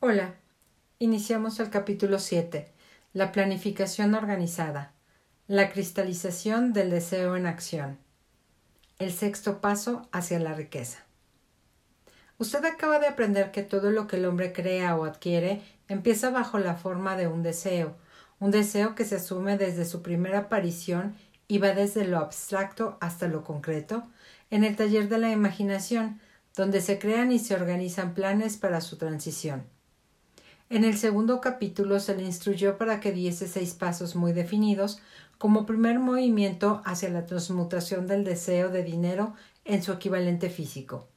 Hola. Iniciamos el capítulo 7. La planificación organizada. La cristalización del deseo en acción. El sexto paso hacia la riqueza. Usted acaba de aprender que todo lo que el hombre crea o adquiere empieza bajo la forma de un deseo, un deseo que se asume desde su primera aparición y va desde lo abstracto hasta lo concreto, en el taller de la imaginación, donde se crean y se organizan planes para su transición. En el segundo capítulo se le instruyó para que diese seis pasos muy definidos como primer movimiento hacia la transmutación del deseo de dinero en su equivalente físico.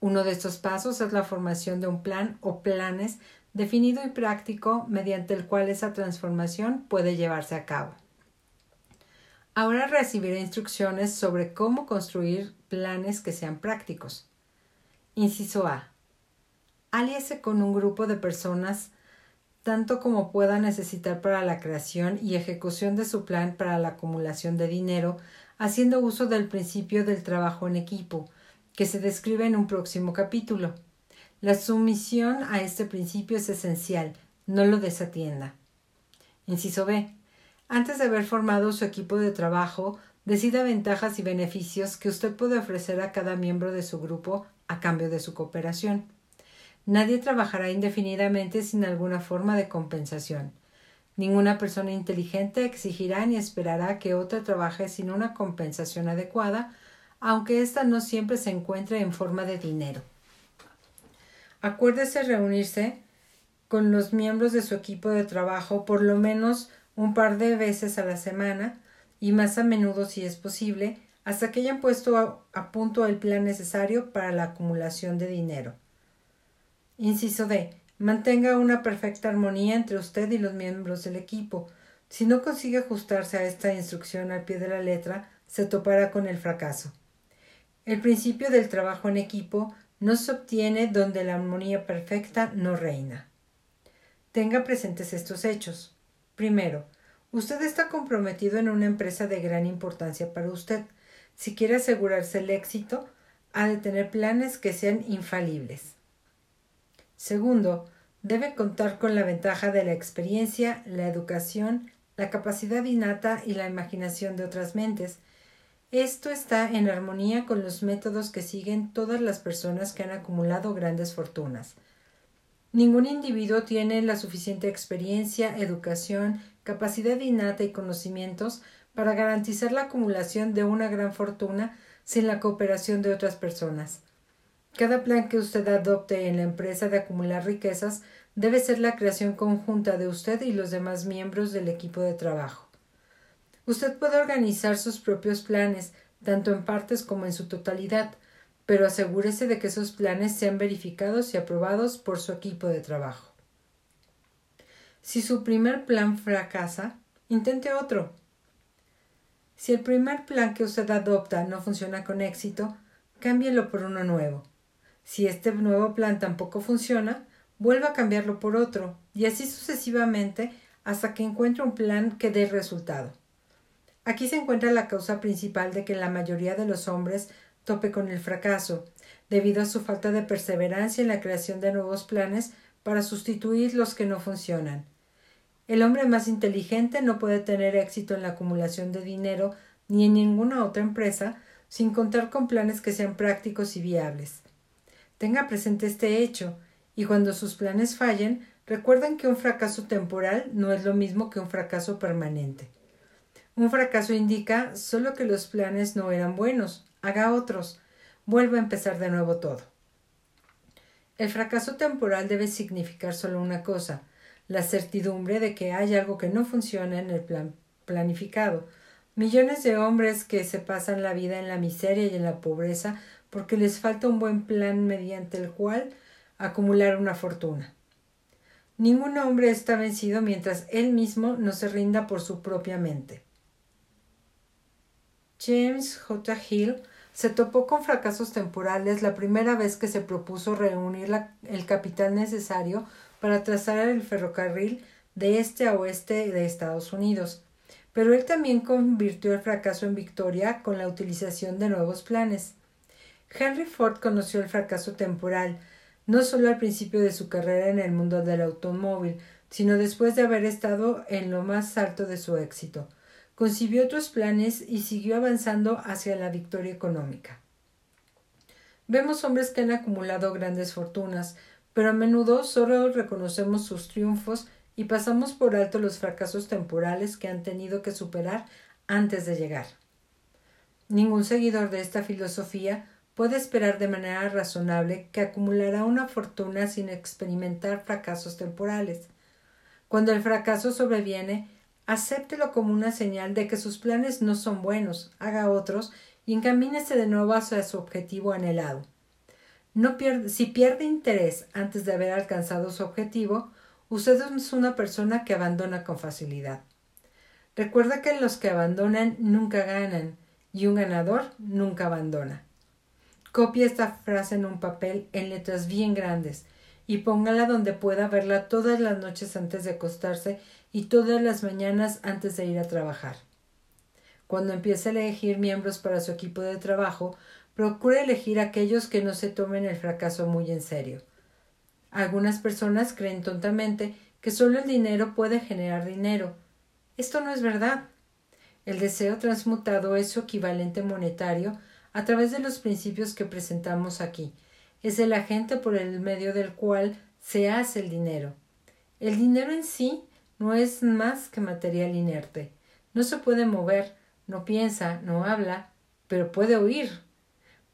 Uno de estos pasos es la formación de un plan o planes definido y práctico mediante el cual esa transformación puede llevarse a cabo. Ahora recibiré instrucciones sobre cómo construir planes que sean prácticos. Inciso A. Aliese con un grupo de personas tanto como pueda necesitar para la creación y ejecución de su plan para la acumulación de dinero, haciendo uso del principio del trabajo en equipo, que se describe en un próximo capítulo. La sumisión a este principio es esencial, no lo desatienda. Inciso B. Antes de haber formado su equipo de trabajo, decida ventajas y beneficios que usted puede ofrecer a cada miembro de su grupo a cambio de su cooperación. Nadie trabajará indefinidamente sin alguna forma de compensación. Ninguna persona inteligente exigirá ni esperará que otra trabaje sin una compensación adecuada, aunque ésta no siempre se encuentre en forma de dinero. Acuérdese reunirse con los miembros de su equipo de trabajo por lo menos un par de veces a la semana y más a menudo si es posible, hasta que hayan puesto a, a punto el plan necesario para la acumulación de dinero. Inciso D. Mantenga una perfecta armonía entre usted y los miembros del equipo. Si no consigue ajustarse a esta instrucción al pie de la letra, se topará con el fracaso. El principio del trabajo en equipo no se obtiene donde la armonía perfecta no reina. Tenga presentes estos hechos. Primero, usted está comprometido en una empresa de gran importancia para usted. Si quiere asegurarse el éxito, ha de tener planes que sean infalibles. Segundo, debe contar con la ventaja de la experiencia, la educación, la capacidad innata y la imaginación de otras mentes. Esto está en armonía con los métodos que siguen todas las personas que han acumulado grandes fortunas. Ningún individuo tiene la suficiente experiencia, educación, capacidad innata y conocimientos para garantizar la acumulación de una gran fortuna sin la cooperación de otras personas. Cada plan que usted adopte en la empresa de acumular riquezas debe ser la creación conjunta de usted y los demás miembros del equipo de trabajo. Usted puede organizar sus propios planes, tanto en partes como en su totalidad, pero asegúrese de que esos planes sean verificados y aprobados por su equipo de trabajo. Si su primer plan fracasa, intente otro. Si el primer plan que usted adopta no funciona con éxito, cámbielo por uno nuevo. Si este nuevo plan tampoco funciona, vuelva a cambiarlo por otro, y así sucesivamente hasta que encuentre un plan que dé resultado. Aquí se encuentra la causa principal de que la mayoría de los hombres tope con el fracaso, debido a su falta de perseverancia en la creación de nuevos planes para sustituir los que no funcionan. El hombre más inteligente no puede tener éxito en la acumulación de dinero ni en ninguna otra empresa sin contar con planes que sean prácticos y viables. Tenga presente este hecho, y cuando sus planes fallen, recuerden que un fracaso temporal no es lo mismo que un fracaso permanente. Un fracaso indica solo que los planes no eran buenos, haga otros, vuelva a empezar de nuevo todo. El fracaso temporal debe significar solo una cosa, la certidumbre de que hay algo que no funciona en el plan planificado. Millones de hombres que se pasan la vida en la miseria y en la pobreza porque les falta un buen plan mediante el cual acumular una fortuna. Ningún hombre está vencido mientras él mismo no se rinda por su propia mente. James J. Hill se topó con fracasos temporales la primera vez que se propuso reunir el capital necesario para trazar el ferrocarril de este a oeste de Estados Unidos. Pero él también convirtió el fracaso en victoria con la utilización de nuevos planes. Henry Ford conoció el fracaso temporal, no solo al principio de su carrera en el mundo del automóvil, sino después de haber estado en lo más alto de su éxito. Concibió otros planes y siguió avanzando hacia la victoria económica. Vemos hombres que han acumulado grandes fortunas, pero a menudo solo reconocemos sus triunfos y pasamos por alto los fracasos temporales que han tenido que superar antes de llegar. Ningún seguidor de esta filosofía puede esperar de manera razonable que acumulará una fortuna sin experimentar fracasos temporales. Cuando el fracaso sobreviene, acéptelo como una señal de que sus planes no son buenos, haga otros y encamínese de nuevo hacia su objetivo anhelado. No si pierde interés antes de haber alcanzado su objetivo, usted es una persona que abandona con facilidad. Recuerda que los que abandonan nunca ganan y un ganador nunca abandona. Copie esta frase en un papel en letras bien grandes y póngala donde pueda verla todas las noches antes de acostarse y todas las mañanas antes de ir a trabajar. Cuando empiece a elegir miembros para su equipo de trabajo, procure elegir aquellos que no se tomen el fracaso muy en serio. Algunas personas creen tontamente que solo el dinero puede generar dinero. Esto no es verdad. El deseo transmutado es su equivalente monetario a través de los principios que presentamos aquí. Es el agente por el medio del cual se hace el dinero. El dinero en sí no es más que material inerte. No se puede mover, no piensa, no habla, pero puede oír.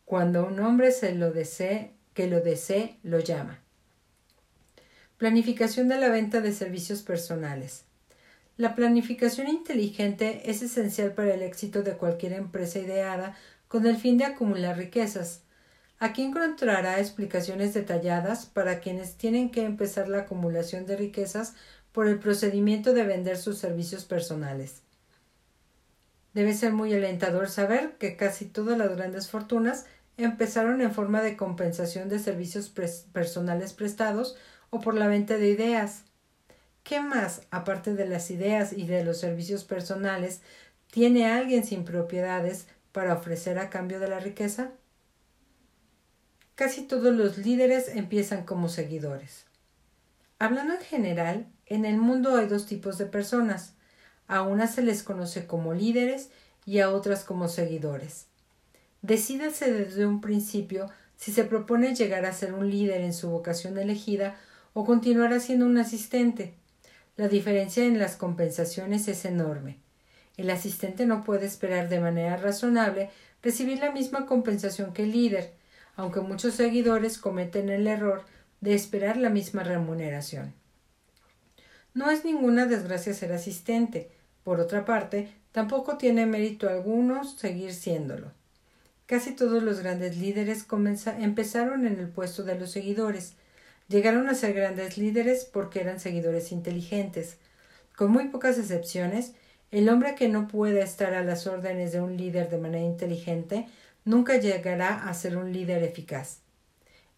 Cuando un hombre se lo desee, que lo desee, lo llama. Planificación de la venta de servicios personales. La planificación inteligente es esencial para el éxito de cualquier empresa ideada con el fin de acumular riquezas. Aquí encontrará explicaciones detalladas para quienes tienen que empezar la acumulación de riquezas por el procedimiento de vender sus servicios personales. Debe ser muy alentador saber que casi todas las grandes fortunas empezaron en forma de compensación de servicios personales prestados o por la venta de ideas. ¿Qué más, aparte de las ideas y de los servicios personales, tiene alguien sin propiedades para ofrecer a cambio de la riqueza? Casi todos los líderes empiezan como seguidores. Hablando en general, en el mundo hay dos tipos de personas. A unas se les conoce como líderes y a otras como seguidores. Decídase desde un principio si se propone llegar a ser un líder en su vocación elegida o continuar siendo un asistente. La diferencia en las compensaciones es enorme. El asistente no puede esperar de manera razonable recibir la misma compensación que el líder, aunque muchos seguidores cometen el error de esperar la misma remuneración. No es ninguna desgracia ser asistente. Por otra parte, tampoco tiene mérito alguno seguir siéndolo. Casi todos los grandes líderes empezaron en el puesto de los seguidores. Llegaron a ser grandes líderes porque eran seguidores inteligentes. Con muy pocas excepciones, el hombre que no pueda estar a las órdenes de un líder de manera inteligente nunca llegará a ser un líder eficaz.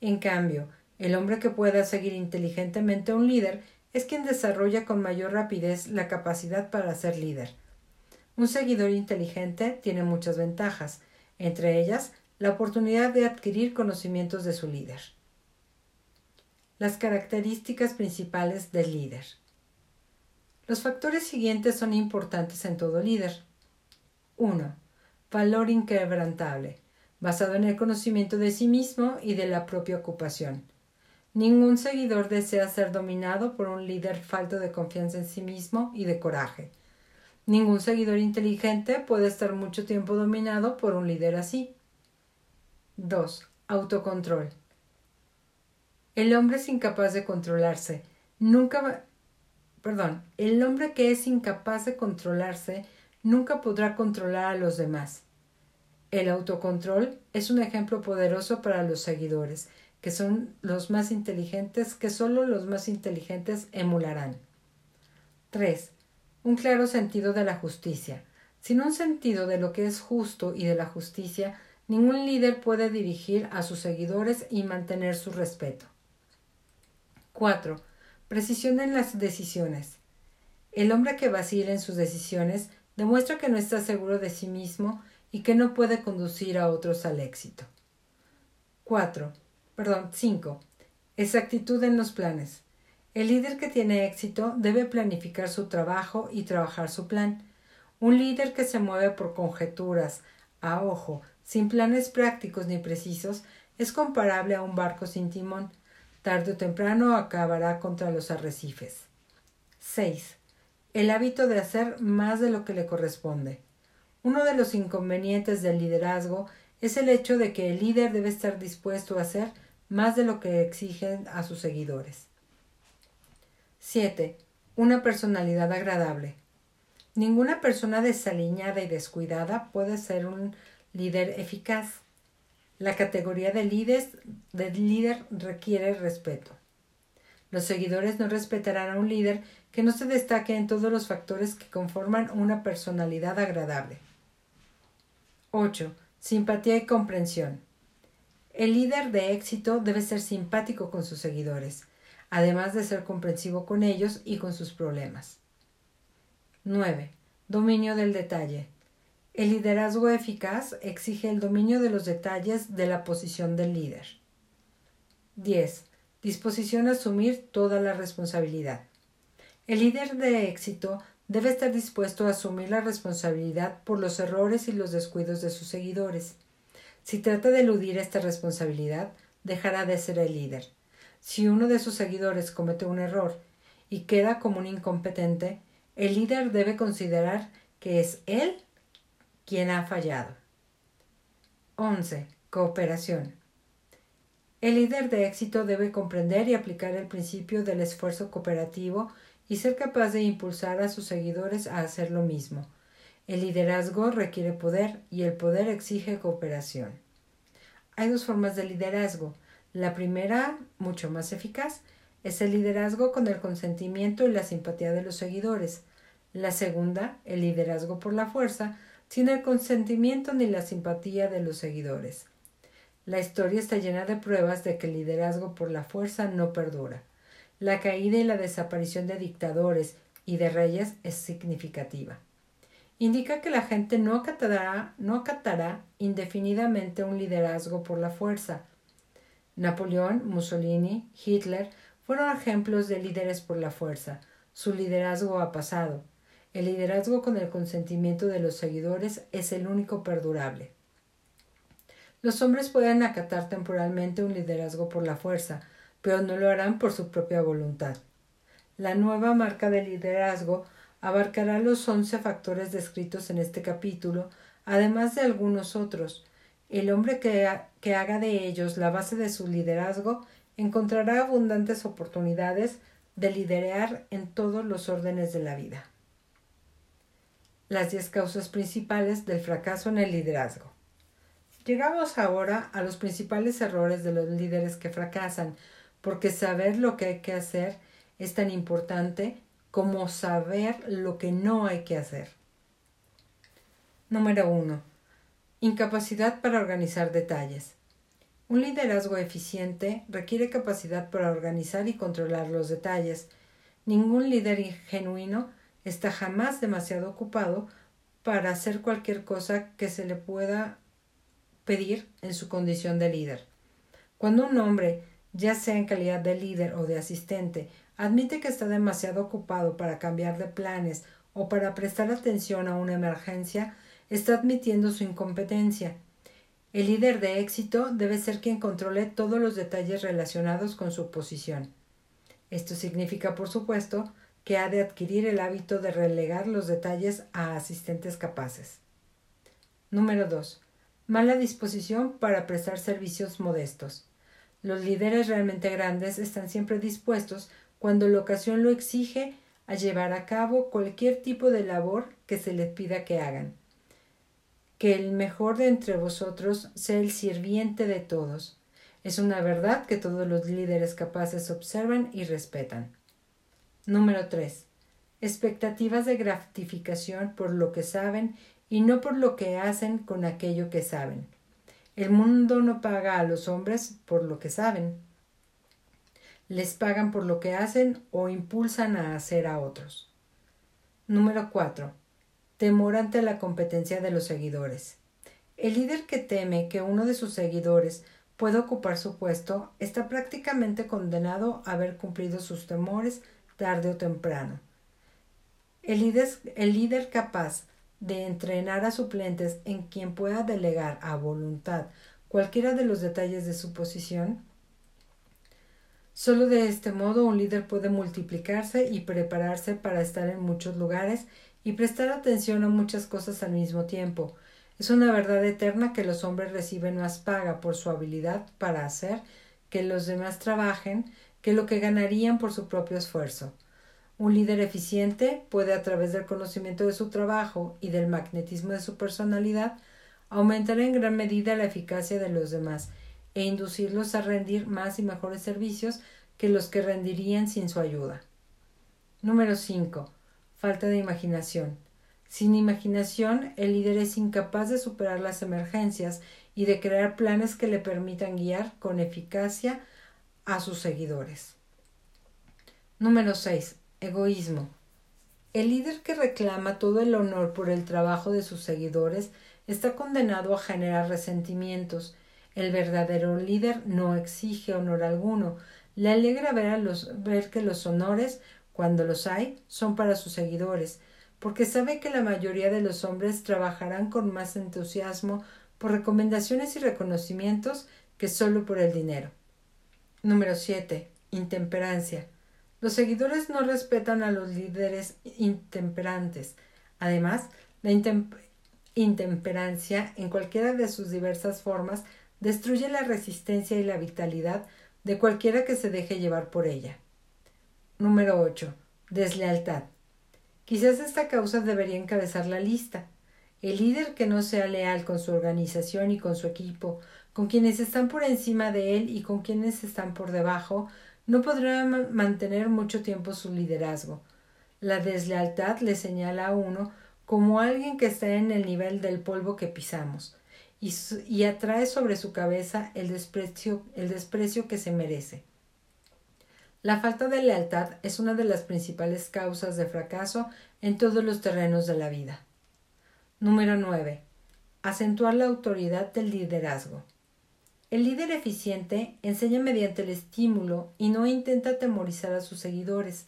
En cambio, el hombre que pueda seguir inteligentemente a un líder es quien desarrolla con mayor rapidez la capacidad para ser líder. Un seguidor inteligente tiene muchas ventajas, entre ellas la oportunidad de adquirir conocimientos de su líder. Las características principales del líder. Los factores siguientes son importantes en todo líder. 1. Valor inquebrantable, basado en el conocimiento de sí mismo y de la propia ocupación. Ningún seguidor desea ser dominado por un líder falto de confianza en sí mismo y de coraje. Ningún seguidor inteligente puede estar mucho tiempo dominado por un líder así. 2. Autocontrol. El hombre es incapaz de controlarse. Nunca. Perdón. El hombre que es incapaz de controlarse nunca podrá controlar a los demás. El autocontrol es un ejemplo poderoso para los seguidores, que son los más inteligentes, que solo los más inteligentes emularán. 3 un claro sentido de la justicia. Sin un sentido de lo que es justo y de la justicia, ningún líder puede dirigir a sus seguidores y mantener su respeto. 4. Precisión en las decisiones. El hombre que vacila en sus decisiones demuestra que no está seguro de sí mismo y que no puede conducir a otros al éxito. 4. Perdón, 5. Exactitud en los planes. El líder que tiene éxito debe planificar su trabajo y trabajar su plan. Un líder que se mueve por conjeturas, a ojo, sin planes prácticos ni precisos, es comparable a un barco sin timón. Tarde o temprano acabará contra los arrecifes. 6. El hábito de hacer más de lo que le corresponde. Uno de los inconvenientes del liderazgo es el hecho de que el líder debe estar dispuesto a hacer más de lo que exigen a sus seguidores. 7. Una personalidad agradable. Ninguna persona desaliñada y descuidada puede ser un líder eficaz. La categoría de, de líder requiere respeto. Los seguidores no respetarán a un líder que no se destaque en todos los factores que conforman una personalidad agradable. 8. Simpatía y comprensión. El líder de éxito debe ser simpático con sus seguidores, además de ser comprensivo con ellos y con sus problemas. 9. Dominio del detalle. El liderazgo eficaz exige el dominio de los detalles de la posición del líder. 10. Disposición a asumir toda la responsabilidad. El líder de éxito debe estar dispuesto a asumir la responsabilidad por los errores y los descuidos de sus seguidores. Si trata de eludir esta responsabilidad, dejará de ser el líder. Si uno de sus seguidores comete un error y queda como un incompetente, el líder debe considerar que es él quien ha fallado. 11. Cooperación. El líder de éxito debe comprender y aplicar el principio del esfuerzo cooperativo y ser capaz de impulsar a sus seguidores a hacer lo mismo. El liderazgo requiere poder y el poder exige cooperación. Hay dos formas de liderazgo. La primera, mucho más eficaz, es el liderazgo con el consentimiento y la simpatía de los seguidores. La segunda, el liderazgo por la fuerza, sin el consentimiento ni la simpatía de los seguidores. La historia está llena de pruebas de que el liderazgo por la fuerza no perdura. La caída y la desaparición de dictadores y de reyes es significativa. Indica que la gente no acatará, no acatará indefinidamente un liderazgo por la fuerza. Napoleón, Mussolini, Hitler fueron ejemplos de líderes por la fuerza. Su liderazgo ha pasado. El liderazgo con el consentimiento de los seguidores es el único perdurable. Los hombres pueden acatar temporalmente un liderazgo por la fuerza, pero no lo harán por su propia voluntad. La nueva marca de liderazgo abarcará los once factores descritos en este capítulo, además de algunos otros. El hombre que, que haga de ellos la base de su liderazgo encontrará abundantes oportunidades de liderar en todos los órdenes de la vida. Las diez causas principales del fracaso en el liderazgo. Llegamos ahora a los principales errores de los líderes que fracasan, porque saber lo que hay que hacer es tan importante como saber lo que no hay que hacer. Número 1. Incapacidad para organizar detalles. Un liderazgo eficiente requiere capacidad para organizar y controlar los detalles. Ningún líder genuino está jamás demasiado ocupado para hacer cualquier cosa que se le pueda pedir en su condición de líder. Cuando un hombre ya sea en calidad de líder o de asistente, admite que está demasiado ocupado para cambiar de planes o para prestar atención a una emergencia, está admitiendo su incompetencia. El líder de éxito debe ser quien controle todos los detalles relacionados con su posición. Esto significa, por supuesto, que ha de adquirir el hábito de relegar los detalles a asistentes capaces. Número 2. Mala disposición para prestar servicios modestos. Los líderes realmente grandes están siempre dispuestos, cuando la ocasión lo exige, a llevar a cabo cualquier tipo de labor que se les pida que hagan. Que el mejor de entre vosotros sea el sirviente de todos. Es una verdad que todos los líderes capaces observan y respetan. Número 3. Expectativas de gratificación por lo que saben y no por lo que hacen con aquello que saben. El mundo no paga a los hombres por lo que saben. Les pagan por lo que hacen o impulsan a hacer a otros. Número 4. Temor ante la competencia de los seguidores. El líder que teme que uno de sus seguidores puede ocupar su puesto, está prácticamente condenado a haber cumplido sus temores tarde o temprano. El líder, el líder capaz de entrenar a suplentes en quien pueda delegar a voluntad cualquiera de los detalles de su posición, Solo de este modo un líder puede multiplicarse y prepararse para estar en muchos lugares y prestar atención a muchas cosas al mismo tiempo. Es una verdad eterna que los hombres reciben más paga por su habilidad para hacer que los demás trabajen que lo que ganarían por su propio esfuerzo. Un líder eficiente puede, a través del conocimiento de su trabajo y del magnetismo de su personalidad, aumentar en gran medida la eficacia de los demás e inducirlos a rendir más y mejores servicios que los que rendirían sin su ayuda. Número 5. Falta de imaginación. Sin imaginación, el líder es incapaz de superar las emergencias y de crear planes que le permitan guiar con eficacia a sus seguidores. Número 6. Egoísmo. El líder que reclama todo el honor por el trabajo de sus seguidores está condenado a generar resentimientos el verdadero líder no exige honor alguno. Le alegra ver, los, ver que los honores, cuando los hay, son para sus seguidores, porque sabe que la mayoría de los hombres trabajarán con más entusiasmo por recomendaciones y reconocimientos que solo por el dinero. Número 7. Intemperancia. Los seguidores no respetan a los líderes intemperantes. Además, la intemperancia, en cualquiera de sus diversas formas, destruye la resistencia y la vitalidad de cualquiera que se deje llevar por ella. Número 8. Deslealtad. Quizás esta causa debería encabezar la lista. El líder que no sea leal con su organización y con su equipo, con quienes están por encima de él y con quienes están por debajo, no podrá mantener mucho tiempo su liderazgo. La deslealtad le señala a uno como alguien que está en el nivel del polvo que pisamos, y, atrae sobre su cabeza el desprecio, el desprecio que se merece. La falta de lealtad es una de las principales causas de fracaso en todos los terrenos de la vida. Número 9. Acentuar la autoridad del liderazgo. El líder eficiente enseña mediante el estímulo y no intenta atemorizar a sus seguidores.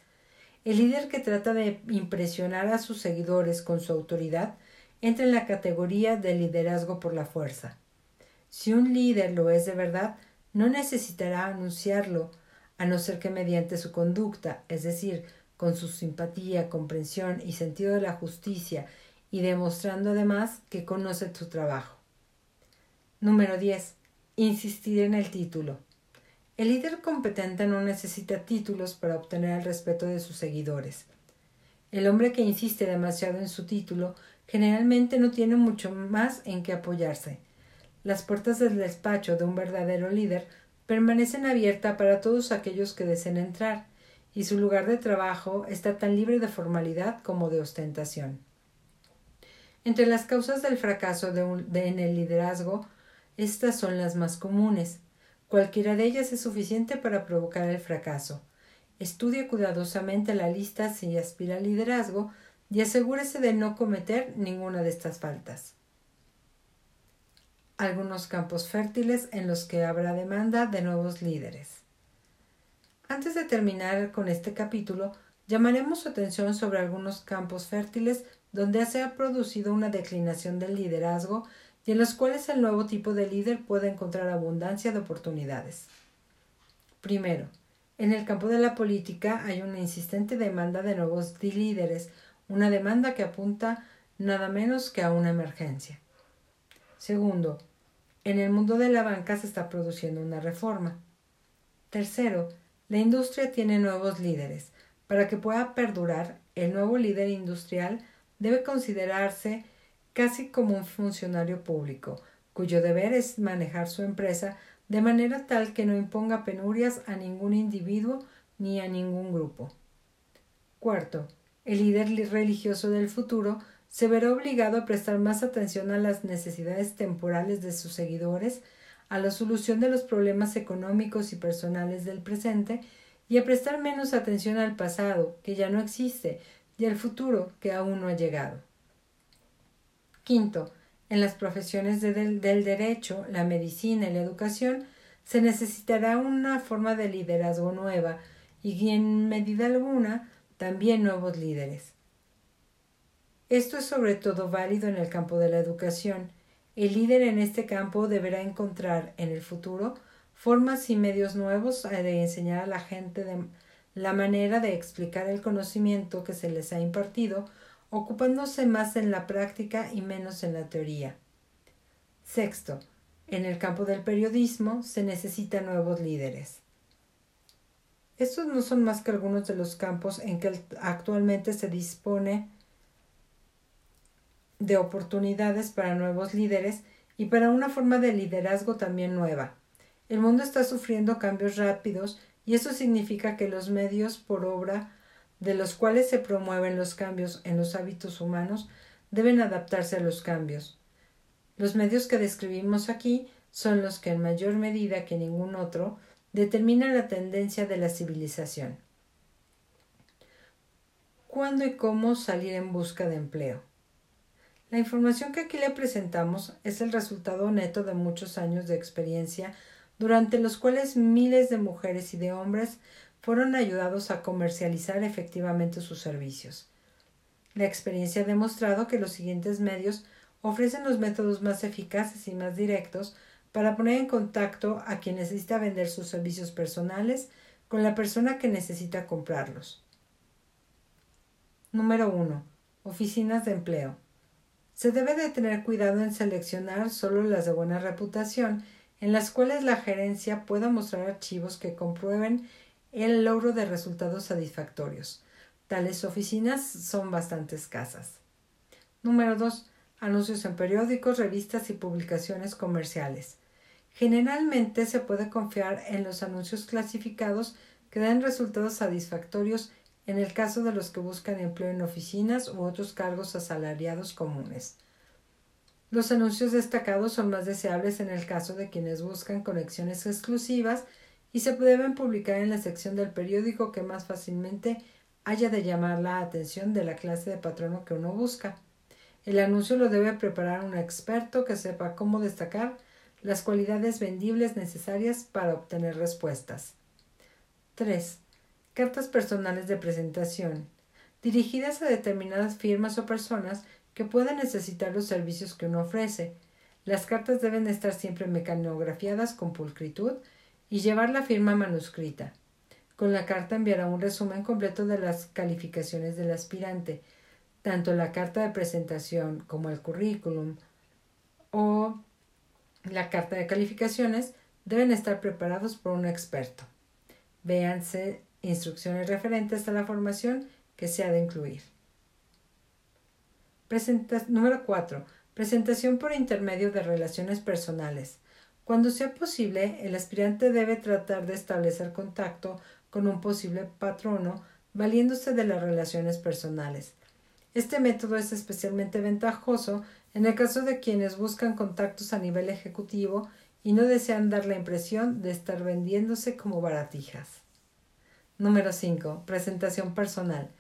El líder que trata de impresionar a sus seguidores con su autoridad entra en la categoría de liderazgo por la fuerza. Si un líder lo es de verdad, no necesitará anunciarlo, a no ser que mediante su conducta, es decir, con su simpatía, comprensión y sentido de la justicia, y demostrando además que conoce su trabajo. Número 10. Insistir en el título. El líder competente no necesita títulos para obtener el respeto de sus seguidores. El hombre que insiste demasiado en su título generalmente no tiene mucho más en que apoyarse. Las puertas del despacho de un verdadero líder permanecen abiertas para todos aquellos que deseen entrar, y su lugar de trabajo está tan libre de formalidad como de ostentación. Entre las causas del fracaso en el liderazgo, estas son las más comunes. Cualquiera de ellas es suficiente para provocar el fracaso. Estudie cuidadosamente la lista si aspira al liderazgo y asegúrese de no cometer ninguna de estas faltas. Algunos campos fértiles en los que habrá demanda de nuevos líderes. Antes de terminar con este capítulo, llamaremos su atención sobre algunos campos fértiles donde se ha producido una declinación del liderazgo y en los cuales el nuevo tipo de líder puede encontrar abundancia de oportunidades. Primero, en el campo de la política hay una insistente demanda de nuevos líderes, una demanda que apunta nada menos que a una emergencia. Segundo, en el mundo de la banca se está produciendo una reforma. Tercero, la industria tiene nuevos líderes. Para que pueda perdurar, el nuevo líder industrial debe considerarse casi como un funcionario público, cuyo deber es manejar su empresa de manera tal que no imponga penurias a ningún individuo ni a ningún grupo. Cuarto, el líder religioso del futuro se verá obligado a prestar más atención a las necesidades temporales de sus seguidores, a la solución de los problemas económicos y personales del presente, y a prestar menos atención al pasado, que ya no existe, y al futuro, que aún no ha llegado. Quinto, en las profesiones del derecho, la medicina y la educación se necesitará una forma de liderazgo nueva y en medida alguna también nuevos líderes. Esto es sobre todo válido en el campo de la educación. El líder en este campo deberá encontrar en el futuro formas y medios nuevos de enseñar a la gente de la manera de explicar el conocimiento que se les ha impartido, ocupándose más en la práctica y menos en la teoría. Sexto, en el campo del periodismo se necesitan nuevos líderes. Estos no son más que algunos de los campos en que actualmente se dispone de oportunidades para nuevos líderes y para una forma de liderazgo también nueva. El mundo está sufriendo cambios rápidos y eso significa que los medios por obra de los cuales se promueven los cambios en los hábitos humanos deben adaptarse a los cambios. Los medios que describimos aquí son los que en mayor medida que ningún otro determinan la tendencia de la civilización. ¿Cuándo y cómo salir en busca de empleo? La información que aquí le presentamos es el resultado neto de muchos años de experiencia durante los cuales miles de mujeres y de hombres fueron ayudados a comercializar efectivamente sus servicios. La experiencia ha demostrado que los siguientes medios ofrecen los métodos más eficaces y más directos para poner en contacto a quien necesita vender sus servicios personales con la persona que necesita comprarlos. Número 1. Oficinas de empleo. Se debe de tener cuidado en seleccionar solo las de buena reputación, en las cuales la gerencia pueda mostrar archivos que comprueben el logro de resultados satisfactorios. Tales oficinas son bastante escasas. Número 2. Anuncios en periódicos, revistas y publicaciones comerciales. Generalmente se puede confiar en los anuncios clasificados que dan resultados satisfactorios en el caso de los que buscan empleo en oficinas u otros cargos asalariados comunes. Los anuncios destacados son más deseables en el caso de quienes buscan conexiones exclusivas y se deben publicar en la sección del periódico que más fácilmente haya de llamar la atención de la clase de patrono que uno busca. El anuncio lo debe preparar un experto que sepa cómo destacar las cualidades vendibles necesarias para obtener respuestas. 3. Cartas personales de presentación, dirigidas a determinadas firmas o personas que puedan necesitar los servicios que uno ofrece. Las cartas deben estar siempre mecanografiadas con pulcritud y llevar la firma manuscrita. Con la carta enviará un resumen completo de las calificaciones del aspirante, tanto la carta de presentación como el currículum o la carta de calificaciones deben estar preparados por un experto. Véanse instrucciones referentes a la formación que se ha de incluir. Número 4. Presentación por intermedio de relaciones personales. Cuando sea posible, el aspirante debe tratar de establecer contacto con un posible patrono valiéndose de las relaciones personales. Este método es especialmente ventajoso en el caso de quienes buscan contactos a nivel ejecutivo y no desean dar la impresión de estar vendiéndose como baratijas. Número 5. Presentación personal.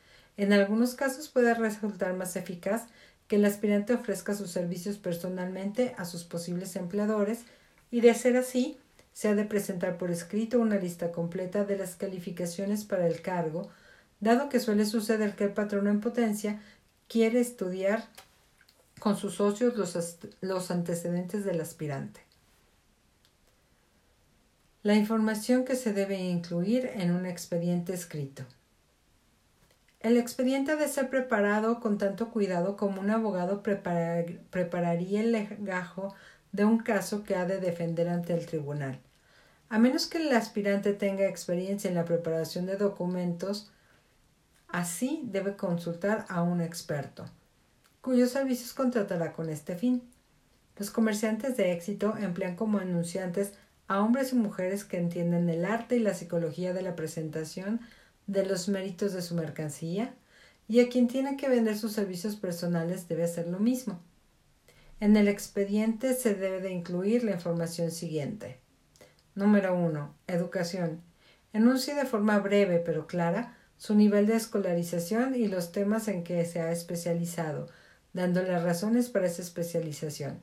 En algunos casos puede resultar más eficaz que el aspirante ofrezca sus servicios personalmente a sus posibles empleadores y de ser así, se ha de presentar por escrito una lista completa de las calificaciones para el cargo, dado que suele suceder que el patrono en potencia quiere estudiar con sus socios los, los antecedentes del aspirante. La información que se debe incluir en un expediente escrito. El expediente ha de ser preparado con tanto cuidado como un abogado prepararía el legajo de un caso que ha de defender ante el tribunal. A menos que el aspirante tenga experiencia en la preparación de documentos, así debe consultar a un experto, cuyos servicios contratará con este fin. Los comerciantes de éxito emplean como anunciantes a hombres y mujeres que entienden el arte y la psicología de la presentación de los méritos de su mercancía, y a quien tiene que vender sus servicios personales debe hacer lo mismo. En el expediente se debe de incluir la información siguiente. Número 1. Educación. Enuncie de forma breve pero clara su nivel de escolarización y los temas en que se ha especializado, dando las razones para esa especialización.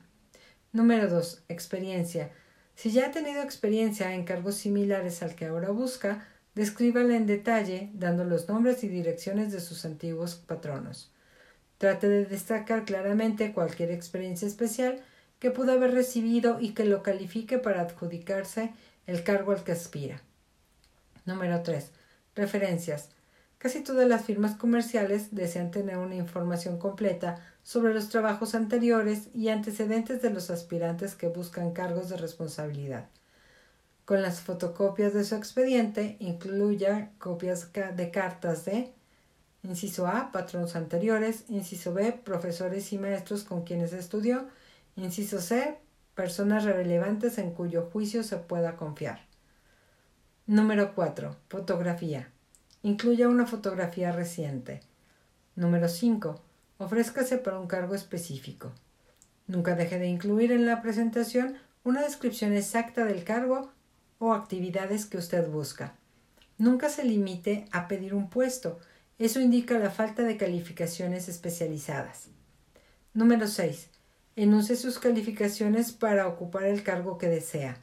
Número 2. Experiencia Si ya ha tenido experiencia en cargos similares al que ahora busca, descríbala en detalle, dando los nombres y direcciones de sus antiguos patronos. Trate de destacar claramente cualquier experiencia especial que pudo haber recibido y que lo califique para adjudicarse el cargo al que aspira. Número 3. Referencias. Casi todas las firmas comerciales desean tener una información completa sobre los trabajos anteriores y antecedentes de los aspirantes que buscan cargos de responsabilidad. Con las fotocopias de su expediente, incluya copias de cartas de Inciso A, patronos anteriores. Inciso B, profesores y maestros con quienes estudió. Inciso C, personas relevantes en cuyo juicio se pueda confiar. Número 4. Fotografía. Incluya una fotografía reciente. Número 5. Ofrézcase para un cargo específico. Nunca deje de incluir en la presentación una descripción exacta del cargo o actividades que usted busca. Nunca se limite a pedir un puesto, eso indica la falta de calificaciones especializadas. Número 6. Enuncie sus calificaciones para ocupar el cargo que desea.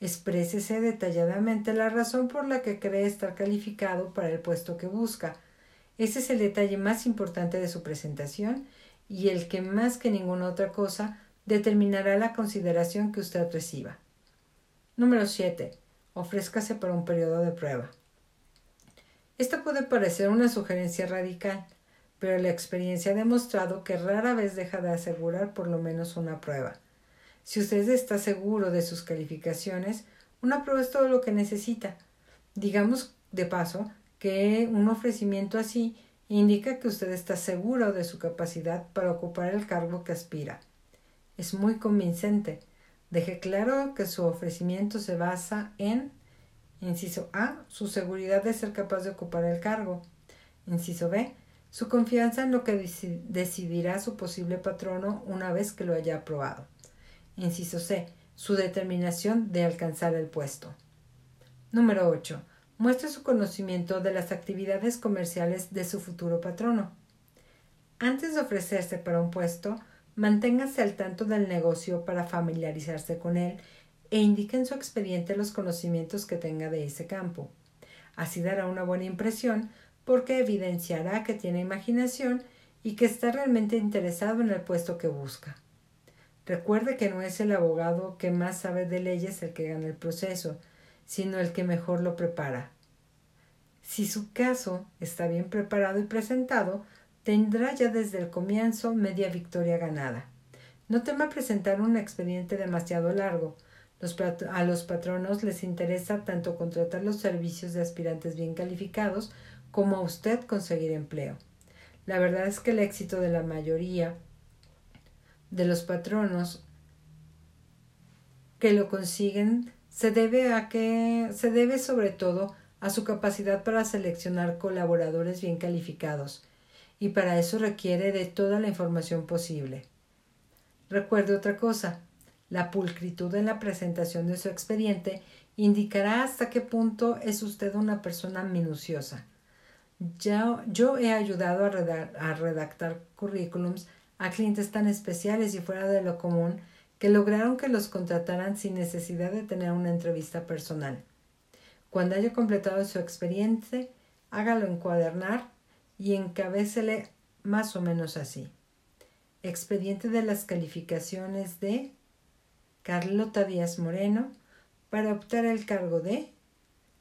Exprésese detalladamente la razón por la que cree estar calificado para el puesto que busca. Ese es el detalle más importante de su presentación y el que más que ninguna otra cosa determinará la consideración que usted reciba. Número 7. Ofrézcase para un periodo de prueba. Esta puede parecer una sugerencia radical, pero la experiencia ha demostrado que rara vez deja de asegurar por lo menos una prueba. Si usted está seguro de sus calificaciones, una prueba es todo lo que necesita. Digamos de paso que un ofrecimiento así indica que usted está seguro de su capacidad para ocupar el cargo que aspira. Es muy convincente. Deje claro que su ofrecimiento se basa en Inciso A. Su seguridad de ser capaz de ocupar el cargo. Inciso B. Su confianza en lo que decidirá su posible patrono una vez que lo haya aprobado. Inciso C. Su determinación de alcanzar el puesto. Número 8. Muestre su conocimiento de las actividades comerciales de su futuro patrono. Antes de ofrecerse para un puesto, manténgase al tanto del negocio para familiarizarse con él e indique en su expediente los conocimientos que tenga de ese campo. Así dará una buena impresión porque evidenciará que tiene imaginación y que está realmente interesado en el puesto que busca. Recuerde que no es el abogado que más sabe de leyes el que gana el proceso, sino el que mejor lo prepara. Si su caso está bien preparado y presentado, tendrá ya desde el comienzo media victoria ganada. No tema presentar un expediente demasiado largo, a los patronos les interesa tanto contratar los servicios de aspirantes bien calificados como a usted conseguir empleo. La verdad es que el éxito de la mayoría de los patronos que lo consiguen se debe a que se debe sobre todo a su capacidad para seleccionar colaboradores bien calificados y para eso requiere de toda la información posible. Recuerde otra cosa, la pulcritud en la presentación de su expediente indicará hasta qué punto es usted una persona minuciosa. Yo he ayudado a, a redactar currículums a clientes tan especiales y fuera de lo común que lograron que los contrataran sin necesidad de tener una entrevista personal. Cuando haya completado su expediente, hágalo encuadernar y encabécele más o menos así. Expediente de las calificaciones de Carlota Díaz Moreno para optar el cargo de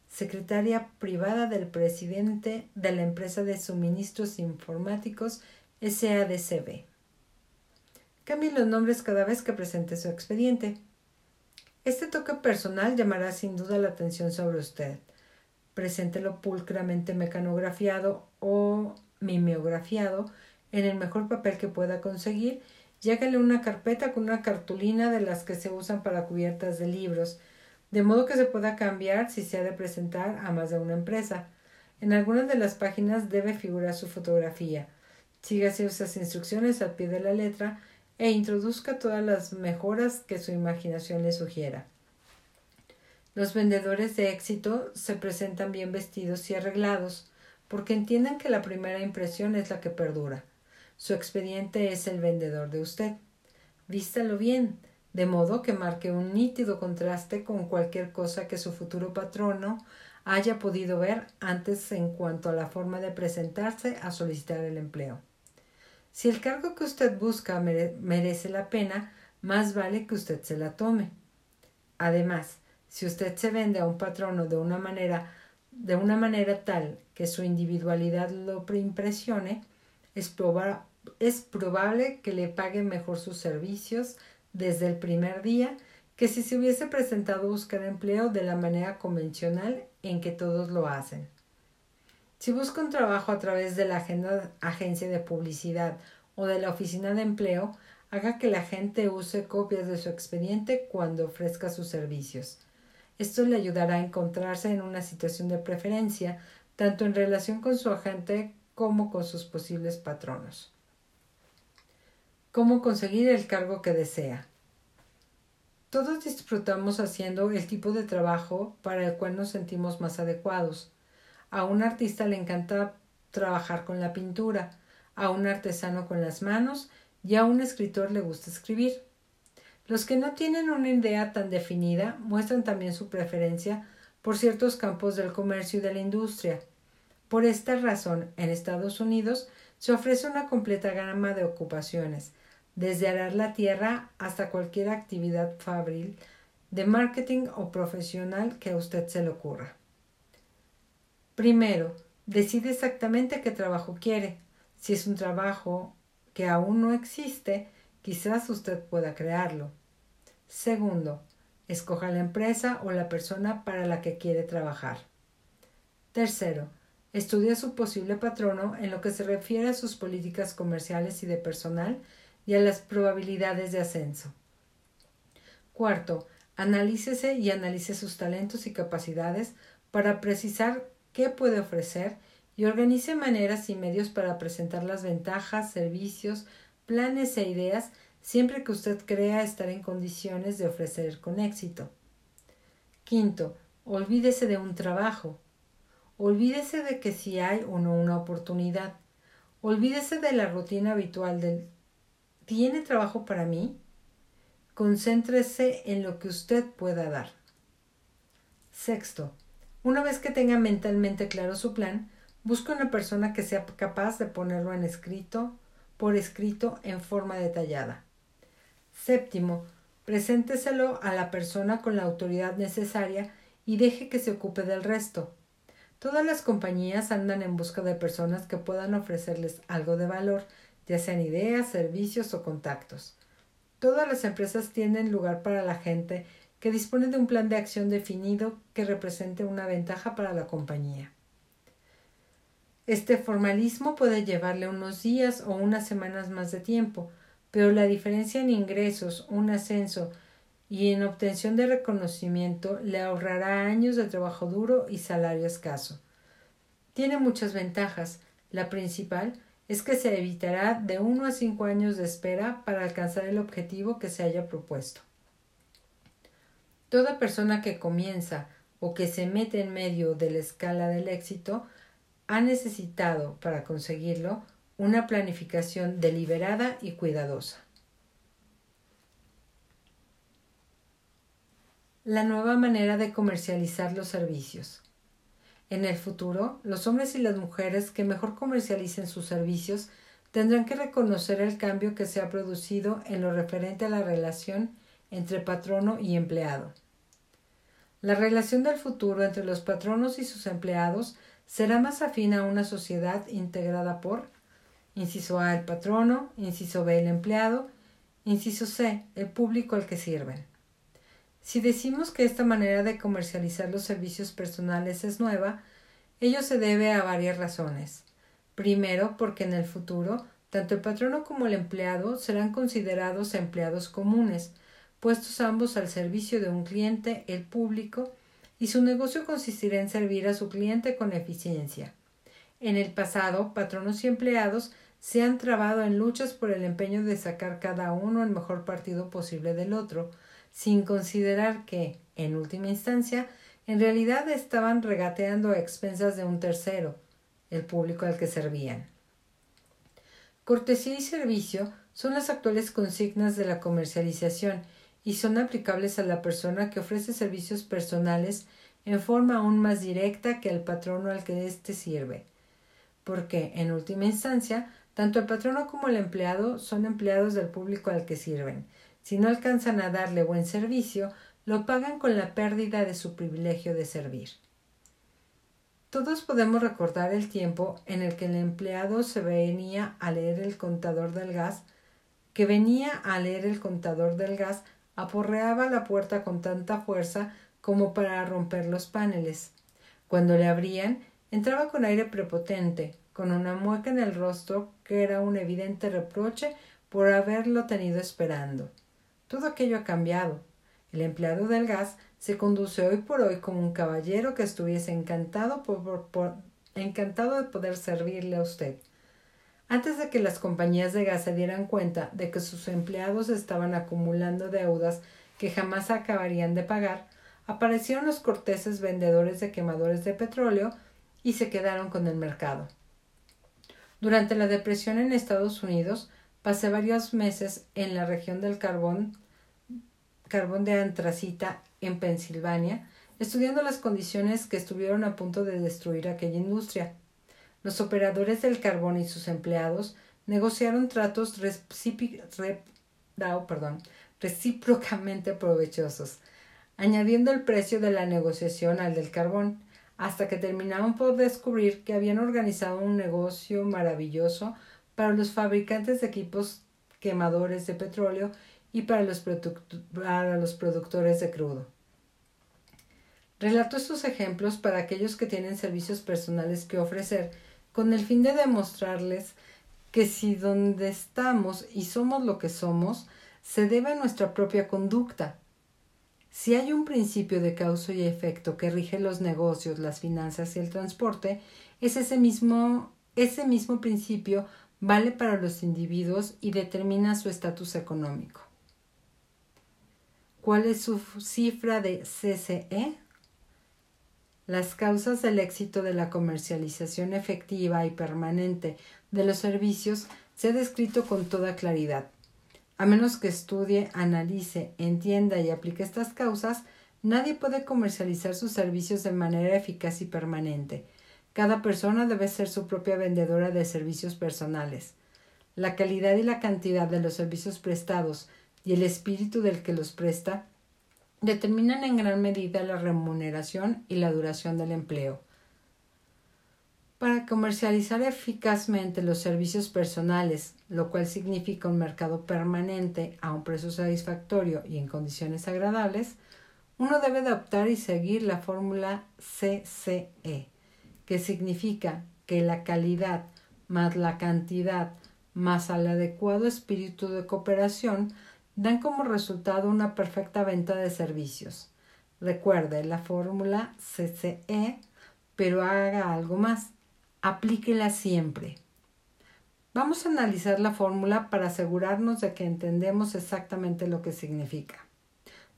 secretaria privada del presidente de la empresa de suministros informáticos SADCB. Cambie los nombres cada vez que presente su expediente. Este toque personal llamará sin duda la atención sobre usted. Preséntelo pulcramente mecanografiado o mimeografiado en el mejor papel que pueda conseguir Lléguele una carpeta con una cartulina de las que se usan para cubiertas de libros, de modo que se pueda cambiar si se ha de presentar a más de una empresa. En algunas de las páginas debe figurar su fotografía. Sígase esas instrucciones al pie de la letra e introduzca todas las mejoras que su imaginación le sugiera. Los vendedores de éxito se presentan bien vestidos y arreglados, porque entienden que la primera impresión es la que perdura. Su expediente es el vendedor de usted. Vístalo bien, de modo que marque un nítido contraste con cualquier cosa que su futuro patrono haya podido ver antes en cuanto a la forma de presentarse a solicitar el empleo. Si el cargo que usted busca merece la pena, más vale que usted se la tome. Además, si usted se vende a un patrono de una manera de una manera tal que su individualidad lo impresione, es, es probable que le pague mejor sus servicios desde el primer día que si se hubiese presentado a buscar empleo de la manera convencional en que todos lo hacen. Si busca un trabajo a través de la agencia de publicidad o de la oficina de empleo, haga que la gente use copias de su expediente cuando ofrezca sus servicios. Esto le ayudará a encontrarse en una situación de preferencia, tanto en relación con su agente como con sus posibles patronos. ¿Cómo conseguir el cargo que desea? Todos disfrutamos haciendo el tipo de trabajo para el cual nos sentimos más adecuados. A un artista le encanta trabajar con la pintura, a un artesano con las manos y a un escritor le gusta escribir. Los que no tienen una idea tan definida muestran también su preferencia por ciertos campos del comercio y de la industria. Por esta razón, en Estados Unidos se ofrece una completa gama de ocupaciones, desde arar la tierra hasta cualquier actividad fabril, de marketing o profesional que a usted se le ocurra. Primero, decide exactamente qué trabajo quiere. Si es un trabajo que aún no existe, quizás usted pueda crearlo. Segundo, escoja la empresa o la persona para la que quiere trabajar. Tercero, estudia su posible patrono en lo que se refiere a sus políticas comerciales y de personal y a las probabilidades de ascenso. Cuarto, analícese y analice sus talentos y capacidades para precisar qué puede ofrecer y organice maneras y medios para presentar las ventajas, servicios, planes e ideas siempre que usted crea estar en condiciones de ofrecer con éxito. Quinto, olvídese de un trabajo. Olvídese de que si hay o no una oportunidad. Olvídese de la rutina habitual del ¿Tiene trabajo para mí? Concéntrese en lo que usted pueda dar. Sexto, una vez que tenga mentalmente claro su plan, busque una persona que sea capaz de ponerlo en escrito, por escrito en forma detallada. Séptimo, presénteselo a la persona con la autoridad necesaria y deje que se ocupe del resto. Todas las compañías andan en busca de personas que puedan ofrecerles algo de valor, ya sean ideas, servicios o contactos. Todas las empresas tienen lugar para la gente que dispone de un plan de acción definido que represente una ventaja para la compañía. Este formalismo puede llevarle unos días o unas semanas más de tiempo, pero la diferencia en ingresos, un ascenso y en obtención de reconocimiento le ahorrará años de trabajo duro y salario escaso. Tiene muchas ventajas. La principal es que se evitará de uno a cinco años de espera para alcanzar el objetivo que se haya propuesto. Toda persona que comienza o que se mete en medio de la escala del éxito ha necesitado, para conseguirlo, una planificación deliberada y cuidadosa. La nueva manera de comercializar los servicios. En el futuro, los hombres y las mujeres que mejor comercialicen sus servicios tendrán que reconocer el cambio que se ha producido en lo referente a la relación entre patrono y empleado. La relación del futuro entre los patronos y sus empleados será más afín a una sociedad integrada por Inciso A, el patrono. Inciso B, el empleado. Inciso C, el público al que sirven. Si decimos que esta manera de comercializar los servicios personales es nueva, ello se debe a varias razones. Primero, porque en el futuro, tanto el patrono como el empleado serán considerados empleados comunes, puestos ambos al servicio de un cliente, el público, y su negocio consistirá en servir a su cliente con eficiencia. En el pasado, patronos y empleados se han trabado en luchas por el empeño de sacar cada uno el mejor partido posible del otro, sin considerar que, en última instancia, en realidad estaban regateando a expensas de un tercero, el público al que servían. Cortesía y servicio son las actuales consignas de la comercialización y son aplicables a la persona que ofrece servicios personales en forma aún más directa que al patrono al que éste sirve. Porque, en última instancia, tanto el patrono como el empleado son empleados del público al que sirven. Si no alcanzan a darle buen servicio, lo pagan con la pérdida de su privilegio de servir. Todos podemos recordar el tiempo en el que el empleado se venía a leer el contador del gas, que venía a leer el contador del gas, aporreaba la puerta con tanta fuerza como para romper los paneles. Cuando le abrían, entraba con aire prepotente, con una mueca en el rostro que era un evidente reproche por haberlo tenido esperando. Todo aquello ha cambiado. El empleado del gas se conduce hoy por hoy como un caballero que estuviese encantado por, encantado de poder servirle a usted. Antes de que las compañías de gas se dieran cuenta de que sus empleados estaban acumulando deudas que jamás acabarían de pagar, aparecieron los corteses vendedores de quemadores de petróleo y se quedaron con el mercado. Durante la depresión en Estados Unidos, pasé varios meses en la región del carbón, carbón de antracita en Pensilvania, estudiando las condiciones que estuvieron a punto de destruir aquella industria. Los operadores del carbón y sus empleados negociaron tratos recíprocamente provechosos, añadiendo el precio de la negociación al del carbón, hasta que terminaron por descubrir que habían organizado un negocio maravilloso para los fabricantes de equipos quemadores de petróleo y para los, para los productores de crudo. Relato estos ejemplos para aquellos que tienen servicios personales que ofrecer, con el fin de demostrarles que si donde estamos y somos lo que somos, se debe a nuestra propia conducta, si hay un principio de causa y efecto que rige los negocios, las finanzas y el transporte, es ese mismo, ese mismo principio vale para los individuos y determina su estatus económico. ¿Cuál es su cifra de CCE? Las causas del éxito de la comercialización efectiva y permanente de los servicios se ha descrito con toda claridad. A menos que estudie, analice, entienda y aplique estas causas, nadie puede comercializar sus servicios de manera eficaz y permanente. Cada persona debe ser su propia vendedora de servicios personales. La calidad y la cantidad de los servicios prestados y el espíritu del que los presta determinan en gran medida la remuneración y la duración del empleo. Para comercializar eficazmente los servicios personales, lo cual significa un mercado permanente a un precio satisfactorio y en condiciones agradables, uno debe adoptar y seguir la fórmula CCE, que significa que la calidad más la cantidad más al adecuado espíritu de cooperación dan como resultado una perfecta venta de servicios. Recuerde la fórmula CCE, pero haga algo más aplíquela siempre. Vamos a analizar la fórmula para asegurarnos de que entendemos exactamente lo que significa.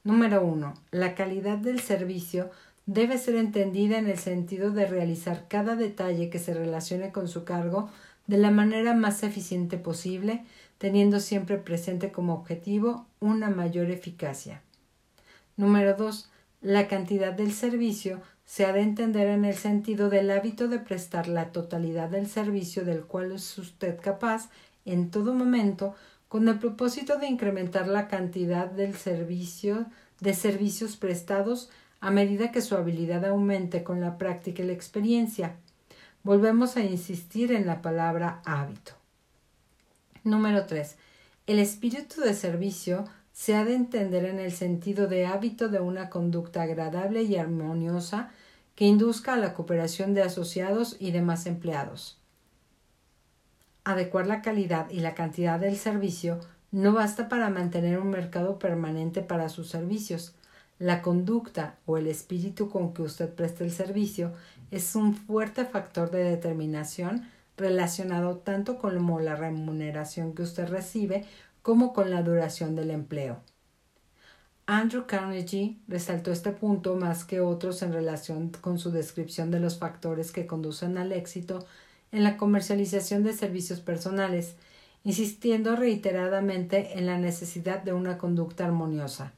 Número 1. La calidad del servicio debe ser entendida en el sentido de realizar cada detalle que se relacione con su cargo de la manera más eficiente posible, teniendo siempre presente como objetivo una mayor eficacia. Número 2. La cantidad del servicio se ha de entender en el sentido del hábito de prestar la totalidad del servicio del cual es usted capaz en todo momento con el propósito de incrementar la cantidad del servicio de servicios prestados a medida que su habilidad aumente con la práctica y la experiencia. Volvemos a insistir en la palabra hábito. Número 3. El espíritu de servicio se ha de entender en el sentido de hábito de una conducta agradable y armoniosa que induzca a la cooperación de asociados y demás empleados. Adecuar la calidad y la cantidad del servicio no basta para mantener un mercado permanente para sus servicios. La conducta o el espíritu con que usted presta el servicio es un fuerte factor de determinación relacionado tanto con la remuneración que usted recibe como con la duración del empleo. Andrew Carnegie resaltó este punto más que otros en relación con su descripción de los factores que conducen al éxito en la comercialización de servicios personales, insistiendo reiteradamente en la necesidad de una conducta armoniosa.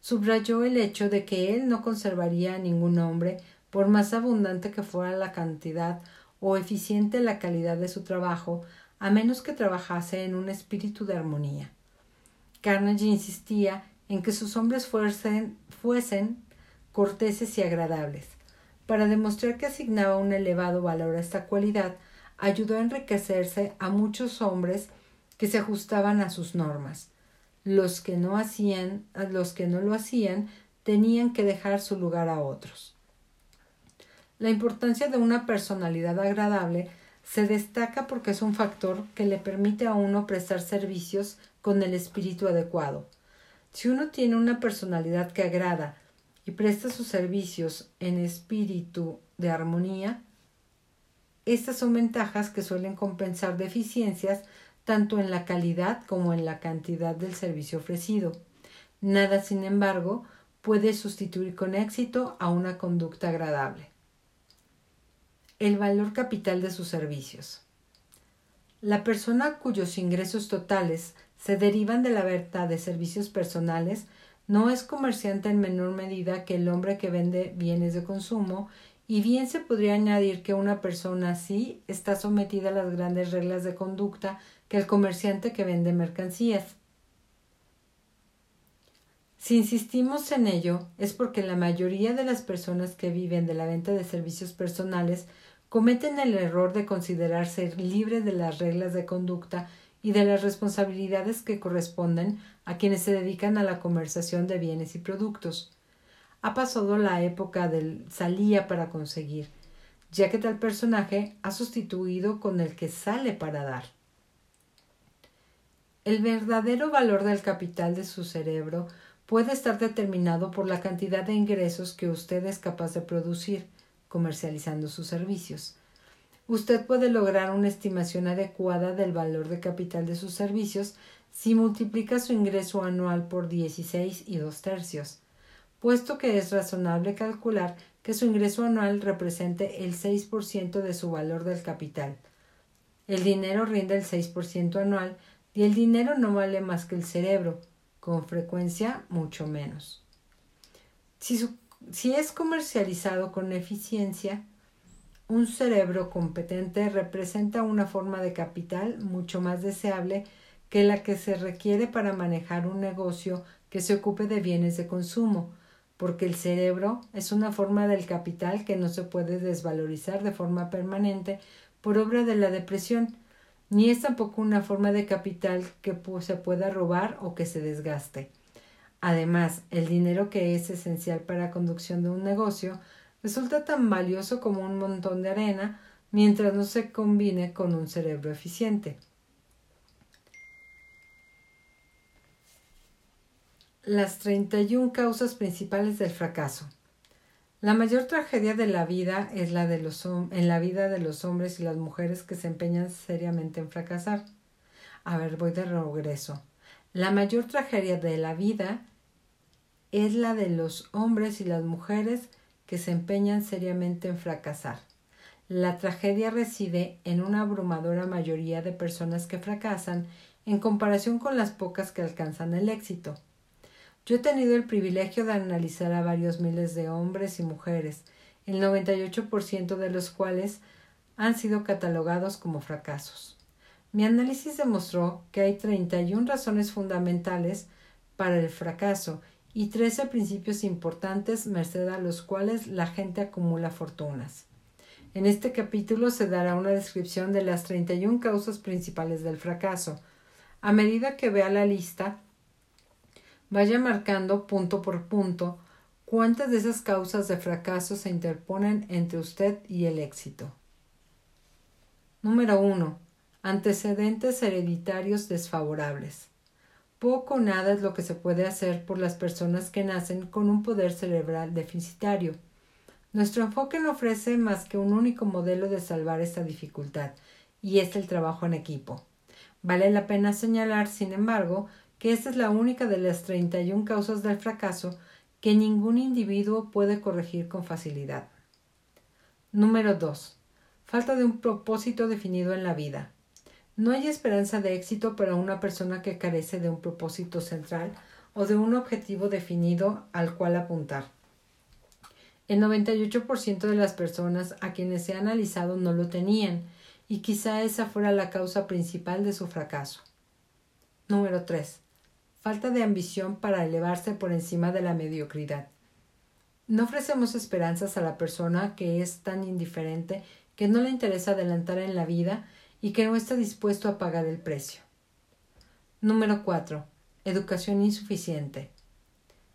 Subrayó el hecho de que él no conservaría a ningún hombre por más abundante que fuera la cantidad o eficiente la calidad de su trabajo, a menos que trabajase en un espíritu de armonía. Carnegie insistía en que sus hombres fuesen, corteses y agradables. Para demostrar que asignaba un elevado valor a esta cualidad, ayudó a enriquecerse a muchos hombres que se ajustaban a sus normas. Los que no hacían, los que no lo hacían, tenían que dejar su lugar a otros. La importancia de una personalidad agradable se destaca porque es un factor que le permite a uno prestar servicios con el espíritu adecuado. Si uno tiene una personalidad que agrada y presta sus servicios en espíritu de armonía, estas son ventajas que suelen compensar deficiencias tanto en la calidad como en la cantidad del servicio ofrecido. Nada, sin embargo, puede sustituir con éxito a una conducta agradable. El valor capital de sus servicios. La persona cuyos ingresos totales se derivan de la venta de servicios personales no es comerciante en menor medida que el hombre que vende bienes de consumo y bien se podría añadir que una persona así está sometida a las grandes reglas de conducta que el comerciante que vende mercancías. Si insistimos en ello, es porque la mayoría de las personas que viven de la venta de servicios personales cometen el error de considerarse libres de las reglas de conducta y de las responsabilidades que corresponden a quienes se dedican a la conversación de bienes y productos ha pasado la época del salía para conseguir, ya que tal personaje ha sustituido con el que sale para dar. El verdadero valor del capital de su cerebro puede estar determinado por la cantidad de ingresos que usted es capaz de producir comercializando sus servicios. Usted puede lograr una estimación adecuada del valor de capital de sus servicios si multiplica su ingreso anual por 16 y dos tercios puesto que es razonable calcular que su ingreso anual represente el 6% de su valor del capital. El dinero rinde el 6% anual y el dinero no vale más que el cerebro, con frecuencia mucho menos. Si, si es comercializado con eficiencia, un cerebro competente representa una forma de capital mucho más deseable que la que se requiere para manejar un negocio que se ocupe de bienes de consumo, porque el cerebro es una forma del capital que no se puede desvalorizar de forma permanente por obra de la depresión, ni es tampoco una forma de capital que se pueda robar o que se desgaste. Además, el dinero que es esencial para la conducción de un negocio resulta tan valioso como un montón de arena mientras no se combine con un cerebro eficiente. Las 31 causas principales del fracaso. La mayor tragedia de la vida es la de los en la vida de los hombres y las mujeres que se empeñan seriamente en fracasar. A ver, voy de regreso. La mayor tragedia de la vida es la de los hombres y las mujeres que se empeñan seriamente en fracasar. La tragedia reside en una abrumadora mayoría de personas que fracasan en comparación con las pocas que alcanzan el éxito. Yo he tenido el privilegio de analizar a varios miles de hombres y mujeres, el 98% de los cuales han sido catalogados como fracasos. Mi análisis demostró que hay 31 razones fundamentales para el fracaso y 13 principios importantes merced a los cuales la gente acumula fortunas. En este capítulo se dará una descripción de las 31 causas principales del fracaso. A medida que vea la lista, Vaya marcando punto por punto cuántas de esas causas de fracaso se interponen entre usted y el éxito. Número 1. Antecedentes hereditarios desfavorables. Poco o nada es lo que se puede hacer por las personas que nacen con un poder cerebral deficitario. Nuestro enfoque no ofrece más que un único modelo de salvar esta dificultad, y es el trabajo en equipo. Vale la pena señalar, sin embargo, que esta es la única de las 31 causas del fracaso que ningún individuo puede corregir con facilidad. Número 2. Falta de un propósito definido en la vida. No hay esperanza de éxito para una persona que carece de un propósito central o de un objetivo definido al cual apuntar. El 98% de las personas a quienes se ha analizado no lo tenían, y quizá esa fuera la causa principal de su fracaso. Número 3. Falta de ambición para elevarse por encima de la mediocridad. No ofrecemos esperanzas a la persona que es tan indiferente que no le interesa adelantar en la vida y que no está dispuesto a pagar el precio. Número 4. Educación insuficiente.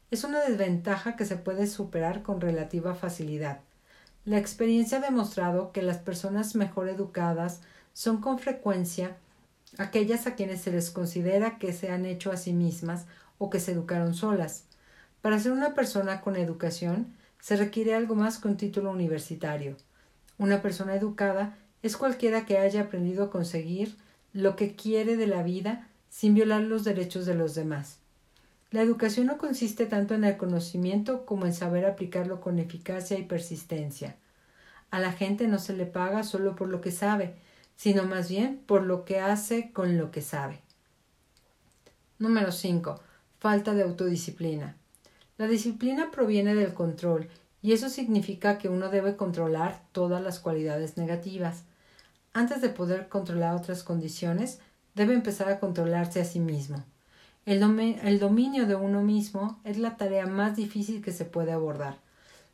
Es una desventaja que se puede superar con relativa facilidad. La experiencia ha demostrado que las personas mejor educadas son con frecuencia aquellas a quienes se les considera que se han hecho a sí mismas o que se educaron solas. Para ser una persona con educación se requiere algo más que un título universitario. Una persona educada es cualquiera que haya aprendido a conseguir lo que quiere de la vida sin violar los derechos de los demás. La educación no consiste tanto en el conocimiento como en saber aplicarlo con eficacia y persistencia. A la gente no se le paga solo por lo que sabe, sino más bien por lo que hace con lo que sabe. Número 5. Falta de autodisciplina. La disciplina proviene del control y eso significa que uno debe controlar todas las cualidades negativas. Antes de poder controlar otras condiciones, debe empezar a controlarse a sí mismo. El, el, dominio de uno mismo es la tarea más difícil que se puede abordar.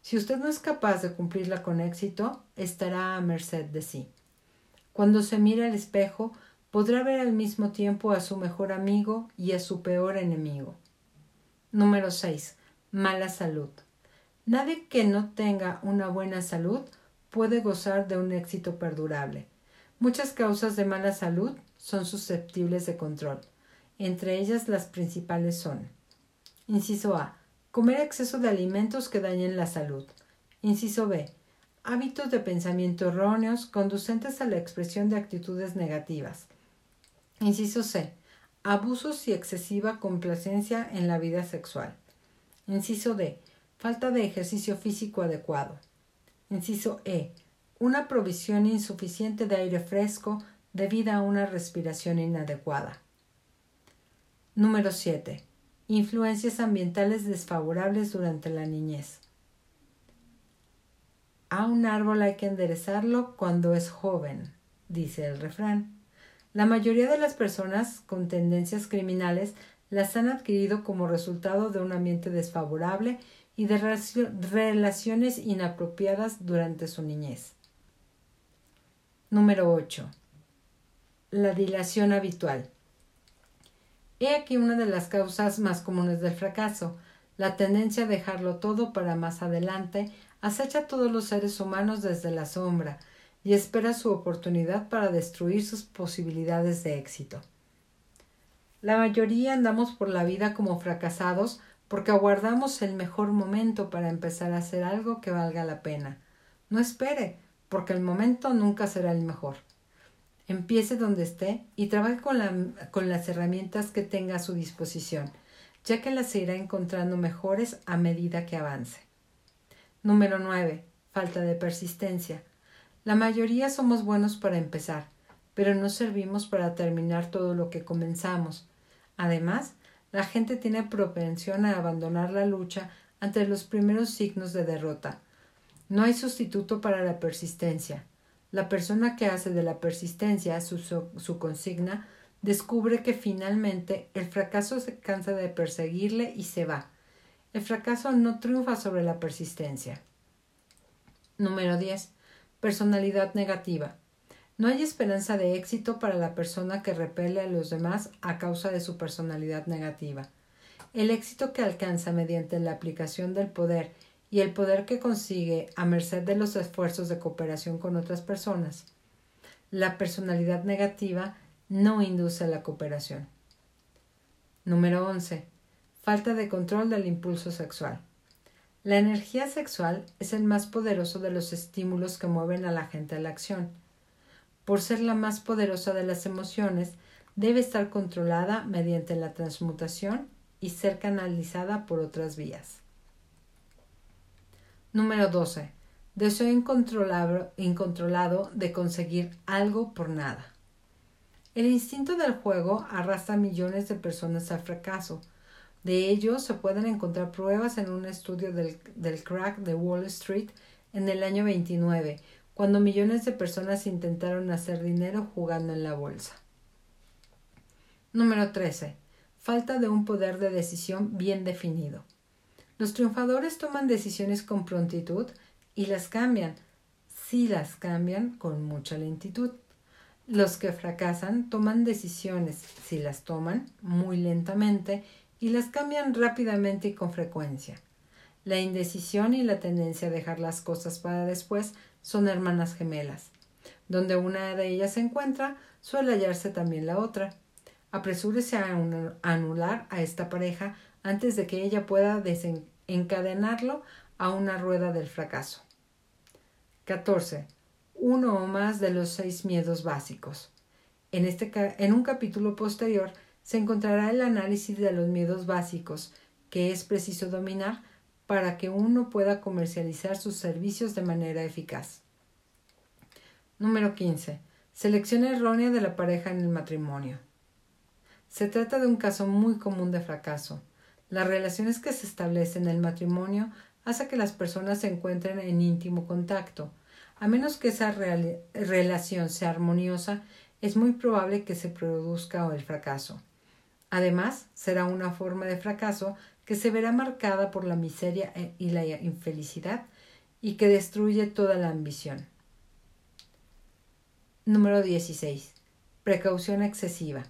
Si usted no es capaz de cumplirla con éxito, estará a merced de sí. Cuando se mira al espejo, podrá ver al mismo tiempo a su mejor amigo y a su peor enemigo. Número 6 mala salud. Nadie que no tenga una buena salud puede gozar de un éxito perdurable. Muchas causas de mala salud son susceptibles de control. Entre ellas las principales son Inciso A. Comer exceso de alimentos que dañen la salud. Inciso B. Hábitos de pensamiento erróneos conducentes a la expresión de actitudes negativas. Inciso C. Abusos y excesiva complacencia en la vida sexual. Inciso D. Falta de ejercicio físico adecuado. Inciso E. Una provisión insuficiente de aire fresco debido a una respiración inadecuada. Número 7. Influencias ambientales desfavorables durante la niñez. A un árbol hay que enderezarlo cuando es joven, dice el refrán. La mayoría de las personas con tendencias criminales las han adquirido como resultado de un ambiente desfavorable y de relaciones inapropiadas durante su niñez. Número 8. La dilación habitual. He aquí una de las causas más comunes del fracaso. La tendencia a dejarlo todo para más adelante acecha a todos los seres humanos desde la sombra y espera su oportunidad para destruir sus posibilidades de éxito. La mayoría andamos por la vida como fracasados porque aguardamos el mejor momento para empezar a hacer algo que valga la pena. No espere, porque el momento nunca será el mejor. Empiece donde esté y trabaje con, las herramientas que tenga a su disposición, ya que las irá encontrando mejores a medida que avance. Número 9. Falta de persistencia. La mayoría somos buenos para empezar, pero no servimos para terminar todo lo que comenzamos. Además, la gente tiene propensión a abandonar la lucha ante los primeros signos de derrota. No hay sustituto para la persistencia. La persona que hace de la persistencia su, consigna descubre que finalmente el fracaso se cansa de perseguirle y se va. El fracaso no triunfa sobre la persistencia. Número 10. Personalidad negativa. No hay esperanza de éxito para la persona que repele a los demás a causa de su personalidad negativa. El éxito que alcanza mediante la aplicación del poder y el poder que consigue a merced de los esfuerzos de cooperación con otras personas. La personalidad negativa no induce a la cooperación. Número 11. Falta de control del impulso sexual. La energía sexual es el más poderoso de los estímulos que mueven a la gente a la acción por ser la más poderosa de las emociones, debe estar controlada mediante la transmutación y ser canalizada por otras vías. Número 12. Deseo incontrolado, de conseguir algo por nada. El instinto del juego arrastra a millones de personas al fracaso. De ello se pueden encontrar pruebas en un estudio del, del crack de Wall Street en el año 29, cuando millones de personas intentaron hacer dinero jugando en la bolsa. Número 13. Falta de un poder de decisión bien definido. Los triunfadores toman decisiones con prontitud y las cambian, si las cambian con mucha lentitud. Los que fracasan toman decisiones, si las toman, muy lentamente y las cambian rápidamente y con frecuencia. La indecisión y la tendencia a dejar las cosas para después son hermanas gemelas. Donde una de ellas se encuentra, suele hallarse también la otra. Apresúrese a anular a esta pareja antes de que ella pueda desencadenarlo a una rueda del fracaso. 14. Uno o más de los seis miedos básicos. En, este, en un capítulo posterior se encontrará el análisis de los miedos básicos que es preciso dominar para que uno pueda comercializar sus servicios de manera eficaz. Número 15. Selección errónea de la pareja en el matrimonio. Se trata de un caso muy común de fracaso. Las relaciones que se establecen en el matrimonio hacen que las personas se encuentren en íntimo contacto. A menos que esa relación sea armoniosa, es muy probable que se produzca el fracaso. Además, será una forma de fracaso que se verá marcada por la miseria e, y la infelicidad y que destruye toda la ambición. Número 16. Precaución excesiva.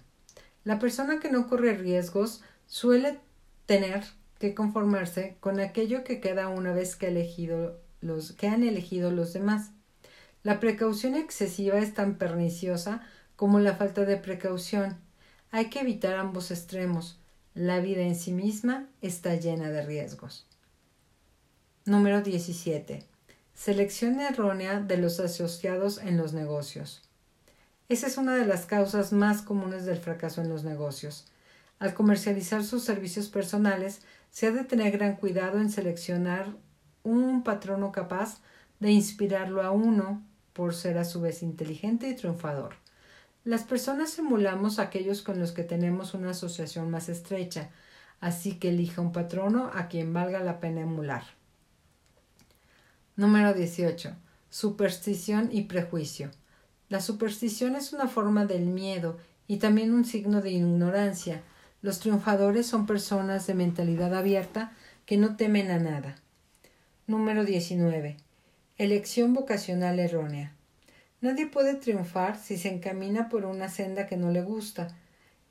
La persona que no corre riesgos suele tener que conformarse con aquello que queda una vez que, elegido los, que han elegido los demás. La precaución excesiva es tan perniciosa como la falta de precaución. Hay que evitar ambos extremos, la vida en sí misma está llena de riesgos. Número 17. Selección errónea de los asociados en los negocios. Esa es una de las causas más comunes del fracaso en los negocios. Al comercializar sus servicios personales, se ha de tener gran cuidado en seleccionar un patrono capaz de inspirarlo a uno por ser a su vez inteligente y triunfador. Las personas emulamos a aquellos con los que tenemos una asociación más estrecha, así que elija un patrono a quien valga la pena emular. Número 18. Superstición y prejuicio. La superstición es una forma del miedo y también un signo de ignorancia. Los triunfadores son personas de mentalidad abierta que no temen a nada. Número 19. Elección vocacional errónea. Nadie puede triunfar si se encamina por una senda que no le gusta.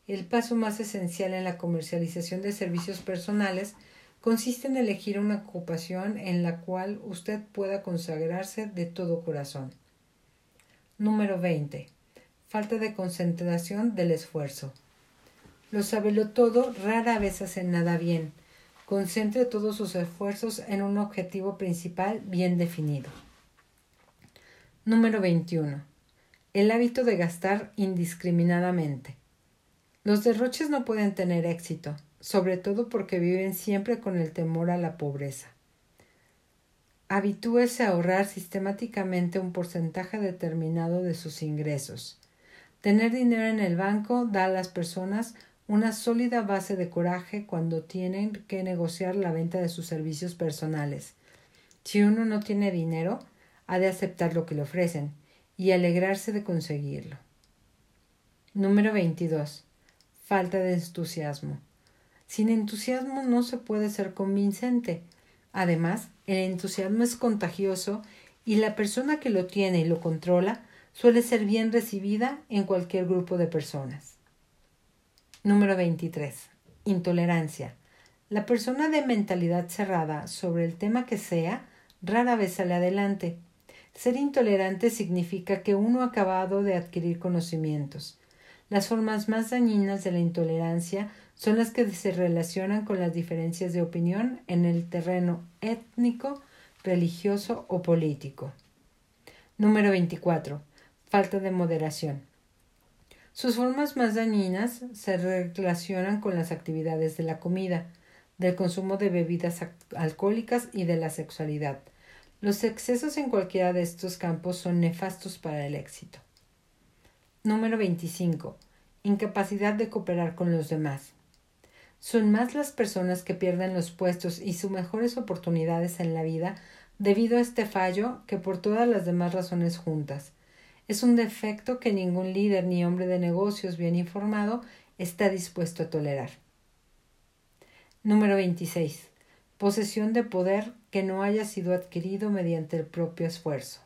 El paso más esencial en la comercialización de servicios personales consiste en elegir una ocupación en la cual usted pueda consagrarse de todo corazón. Número 20. Falta de concentración del esfuerzo. Los todo rara vez hacen nada bien. Concentre todos sus esfuerzos en un objetivo principal bien definido. Número 21. El hábito de gastar indiscriminadamente. Los derroches no pueden tener éxito, sobre todo porque viven siempre con el temor a la pobreza. Habitúese a ahorrar sistemáticamente un porcentaje determinado de sus ingresos. Tener dinero en el banco da a las personas una sólida base de coraje cuando tienen que negociar la venta de sus servicios personales. Si uno no tiene dinero, ha de aceptar lo que le ofrecen y alegrarse de conseguirlo. Número 22. Falta de entusiasmo. Sin entusiasmo no se puede ser convincente. Además, el entusiasmo es contagioso y la persona que lo tiene y lo controla suele ser bien recibida en cualquier grupo de personas. Número 23. Intolerancia. La persona de mentalidad cerrada sobre el tema que sea rara vez sale adelante. Ser intolerante significa que uno ha acabado de adquirir conocimientos. Las formas más dañinas de la intolerancia son las que se relacionan con las diferencias de opinión en el terreno étnico, religioso o político. Número 24. Falta de moderación. Sus formas más dañinas se relacionan con las actividades de la comida, del consumo de bebidas alcohólicas y de la sexualidad. Los excesos en cualquiera de estos campos son nefastos para el éxito. Número 25. Incapacidad de cooperar con los demás. Son más las personas que pierden los puestos y sus mejores oportunidades en la vida debido a este fallo que por todas las demás razones juntas. Es un defecto que ningún líder ni hombre de negocios bien informado está dispuesto a tolerar. Número 26. Posesión de poder que no haya sido adquirido mediante el propio esfuerzo.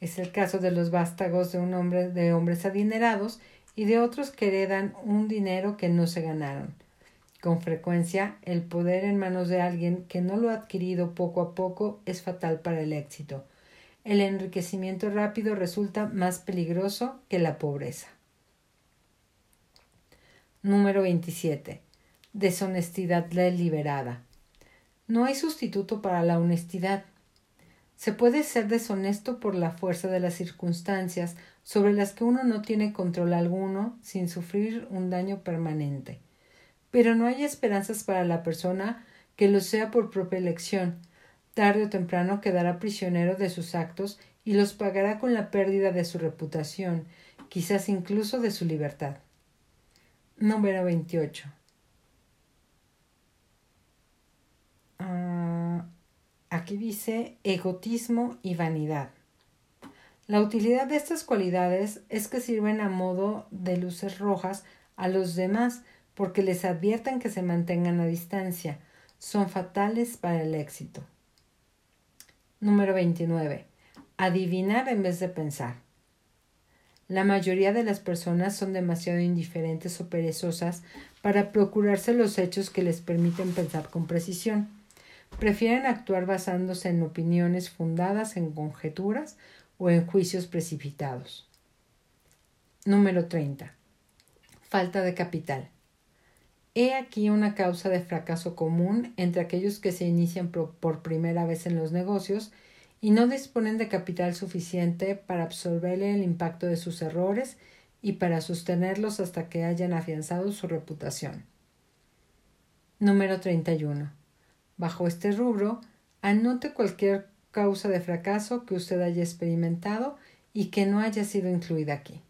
Es el caso de los vástagos de un hombre de hombres adinerados y de otros que heredan un dinero que no se ganaron. Con frecuencia, el poder en manos de alguien que no lo ha adquirido poco a poco es fatal para el éxito. El enriquecimiento rápido resulta más peligroso que la pobreza. Número 27. Deshonestidad deliberada. No hay sustituto para la honestidad. Se puede ser deshonesto por la fuerza de las circunstancias sobre las que uno no tiene control alguno sin sufrir un daño permanente. Pero no hay esperanzas para la persona que lo sea por propia elección. Tarde o temprano quedará prisionero de sus actos y los pagará con la pérdida de su reputación, quizás incluso de su libertad. Número 28. Aquí dice egotismo y vanidad. La utilidad de estas cualidades es que sirven a modo de luces rojas a los demás porque les advierten que se mantengan a distancia. Son fatales para el éxito. Número 29. Adivinar en vez de pensar. La mayoría de las personas son demasiado indiferentes o perezosas para procurarse los hechos que les permiten pensar con precisión prefieren actuar basándose en opiniones fundadas en conjeturas o en juicios precipitados. Número 30. Falta de capital. He aquí una causa de fracaso común entre aquellos que se inician por primera vez en los negocios y no disponen de capital suficiente para absorber el impacto de sus errores y para sostenerlos hasta que hayan afianzado su reputación. Número 31. Bajo este rubro, anote cualquier causa de fracaso que usted haya experimentado y que no haya sido incluida aquí.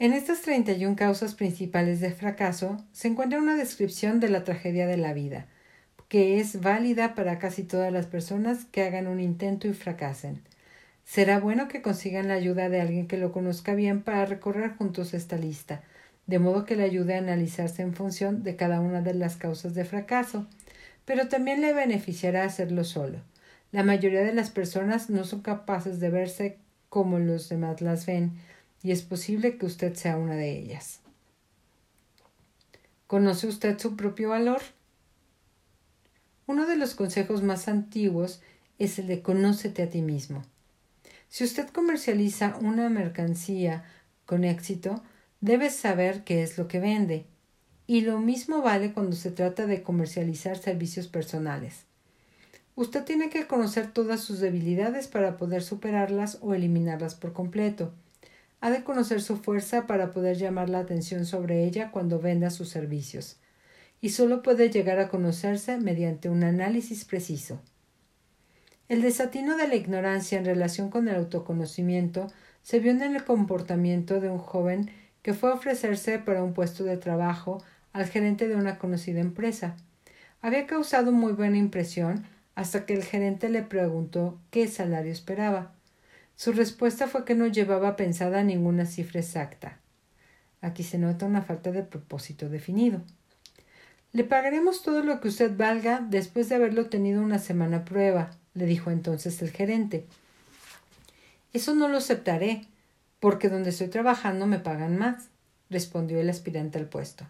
En estas 31 causas principales de fracaso se encuentra una descripción de la tragedia de la vida, que es válida para casi todas las personas que hagan un intento y fracasen. Será bueno que consigan la ayuda de alguien que lo conozca bien para recorrer juntos esta lista, de modo que le ayude a analizarse en función de cada una de las causas de fracaso, pero también le beneficiará hacerlo solo. La mayoría de las personas no son capaces de verse como los demás las ven, y es posible que usted sea una de ellas. ¿Conoce usted su propio valor? Uno de los consejos más antiguos es el de conócete a ti mismo. Si usted comercializa una mercancía con éxito, debes saber qué es lo que vende. Y lo mismo vale cuando se trata de comercializar servicios personales. Usted tiene que conocer todas sus debilidades para poder superarlas o eliminarlas por completo. Ha de conocer su fuerza para poder llamar la atención sobre ella cuando venda sus servicios. Y solo puede llegar a conocerse mediante un análisis preciso. El desatino de la ignorancia en relación con el autoconocimiento se vio en el comportamiento de un joven que fue a ofrecerse para un puesto de trabajo al gerente de una conocida empresa. Había causado muy buena impresión hasta que el gerente le preguntó qué salario esperaba. Su respuesta fue que no llevaba pensada ninguna cifra exacta. Aquí se nota una falta de propósito definido. Le pagaremos todo lo que usted valga después de haberlo tenido una semana prueba, le dijo entonces el gerente. Eso no lo aceptaré, porque donde estoy trabajando me pagan más, respondió el aspirante al puesto.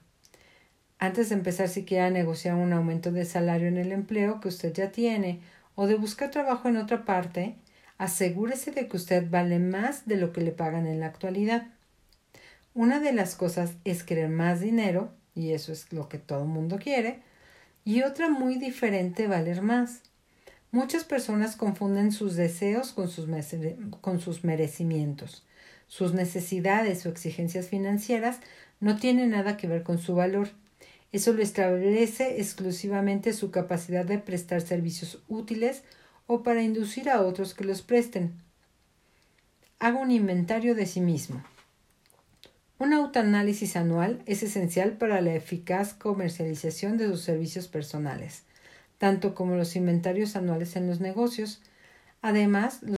Antes de empezar siquiera a negociar un aumento de salario en el empleo que usted ya tiene o de buscar trabajo en otra parte, asegúrese de que usted vale más de lo que le pagan en la actualidad. Una de las cosas es querer más dinero, y eso es lo que todo el mundo quiere, y otra muy diferente valer más. Muchas personas confunden sus deseos con sus, con sus merecimientos. Sus necesidades o exigencias financieras no tienen nada que ver con su valor. Eso lo establece exclusivamente su capacidad de prestar servicios útiles o para inducir a otros que los presten. haga un inventario de sí mismo. Un autoanálisis anual es esencial para la eficaz comercialización de sus servicios personales, tanto como los inventarios anuales en los negocios. Además,